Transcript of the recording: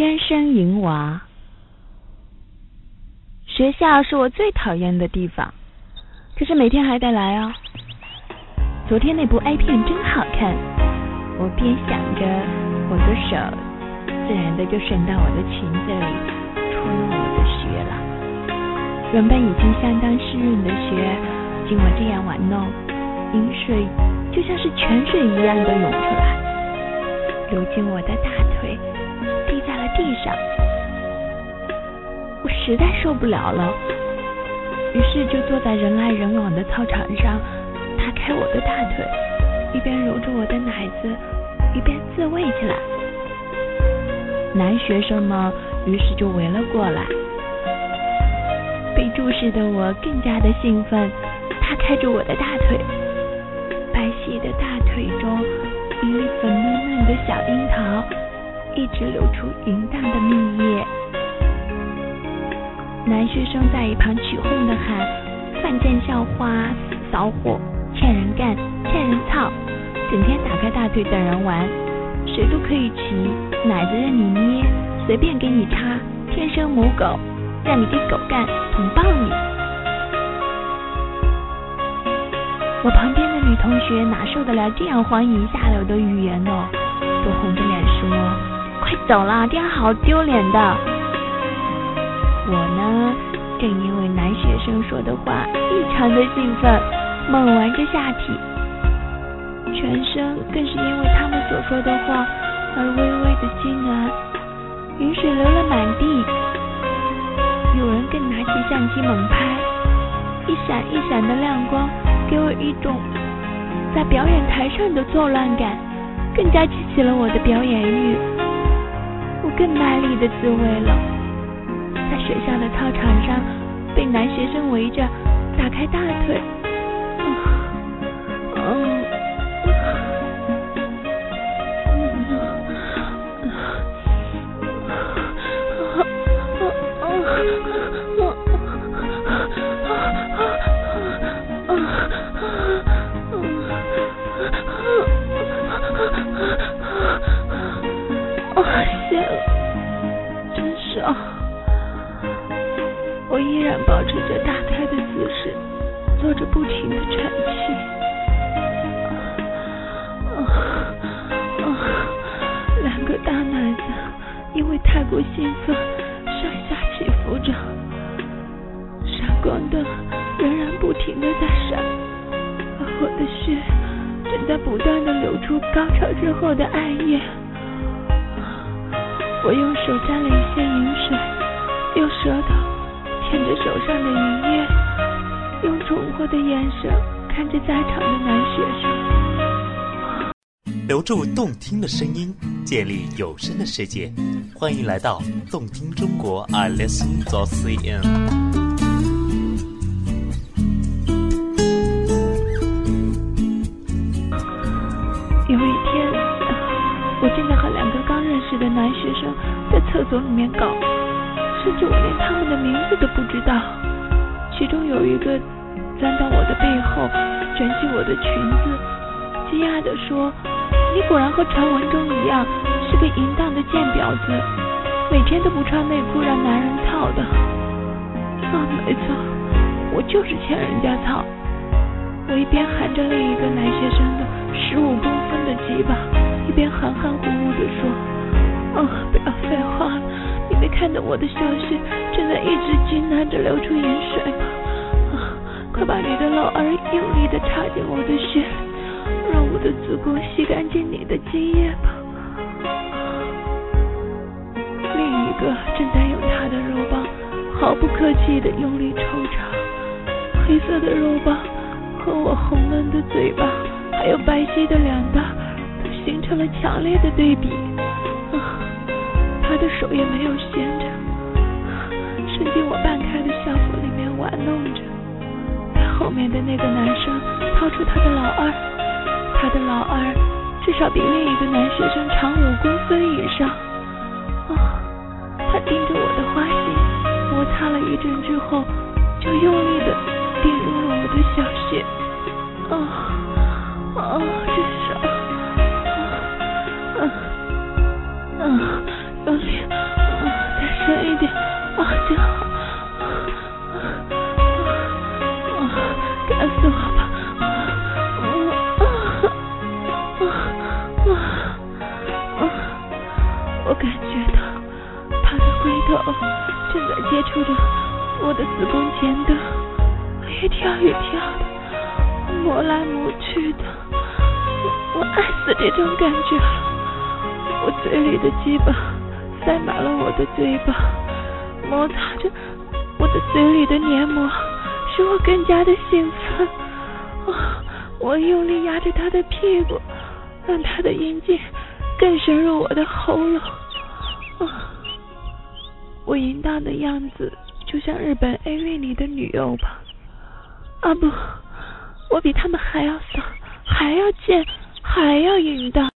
天生淫娃。学校是我最讨厌的地方，可是每天还得来哦。昨天那部 A 片真好看，我边想着，我的手自然的就伸到我的裙子里，戳入我的穴了。原本已经相当湿润的穴，经我这样玩弄，饮水就像是泉水一样的涌出来，流进我的大腿，地上。我实在受不了了，于是就坐在人来人往的操场上，打开我的大腿，一边揉着我的奶子，一边自慰起来。男学生们于是就围了过来，被注视的我更加的兴奋，他开着我的大腿，白皙的大腿中一粉嫩嫩的小樱，一直流出淫荡的蜜液。男学生在一旁起哄的喊：“犯贱校花，死骚货，欠人干，欠人操，整天打开大腿等人玩，谁都可以骑，奶子任你捏，随便给你插，天生母狗，让你给狗干，捅爆你！”我旁边的女同学哪受得了这样荒淫下流的语言呢？都红着脸说：“快走啦，这样好丢脸的。”我呢，正因为男学生说的话异常的兴奋，猛玩着下体，全身更是因为他们所说的话而微微的痉挛，雨水流了满地。有人更拿起相机猛拍，一闪一闪的亮光给我一种在表演台上的作乱感，更加激起了我的表演欲。更卖力的滋味了。在学校的操场上，被男学生围着，打开大腿，嗯，真爽！我依然保持着打开的姿势，做着不停的喘气。两个大奶子因为太过兴奋，上下起伏着，闪光灯仍然不停的在闪，而我的血正在不断的流出高潮之后的暗夜。我用手沾了一些饮水，用舌头。舔着手上的银叶，用宠惑的眼神看着在场的男学生，留住动听的声音，建立有声的世界。欢迎来到动听中国，I listen to CN。所里面搞。甚至我连他们的名字都不知道。其中有一个钻到我的背后，卷起我的裙子，惊讶地说：“你果然和传闻中一样，是个淫荡的贱婊子，每天都不穿内裤让男人操的。”啊，没错，我就是欠人家操。我一边含着另一个男我的小穴正在一直艰难着流出盐水？啊，快把你的老二用力的插进我的穴，让我的子宫吸干净你的精液吧。另一个正在用他的肉棒毫不客气的用力抽插，黑色的肉棒和我红嫩的嘴巴，还有白皙的脸蛋，都形成了强烈的对比。他的手也没有闲着，伸进我半开的校服里面玩弄着。后面的那个男生掏出他的老二，他的老二至少比另一个男学生长五公分以上。啊！他盯着我的花心，摩擦了一阵之后，就用力的顶入了我的小穴。啊哦！啊啊！啊，真好，啊，干死我吧，啊啊啊！我感觉到他的龟头正在接触着我的子宫前端，一跳一跳的，磨来磨去的，我爱死这种感觉了。我嘴里的鸡巴塞满了我的嘴巴，摩擦着我的嘴里的黏膜，使我更加的兴奋。啊！我用力压着他的屁股，让他的阴茎更深入我的喉咙。啊！我淫荡的样子就像日本 AV 里的女优吧？啊不，我比他们还要骚，还要贱，还要淫荡。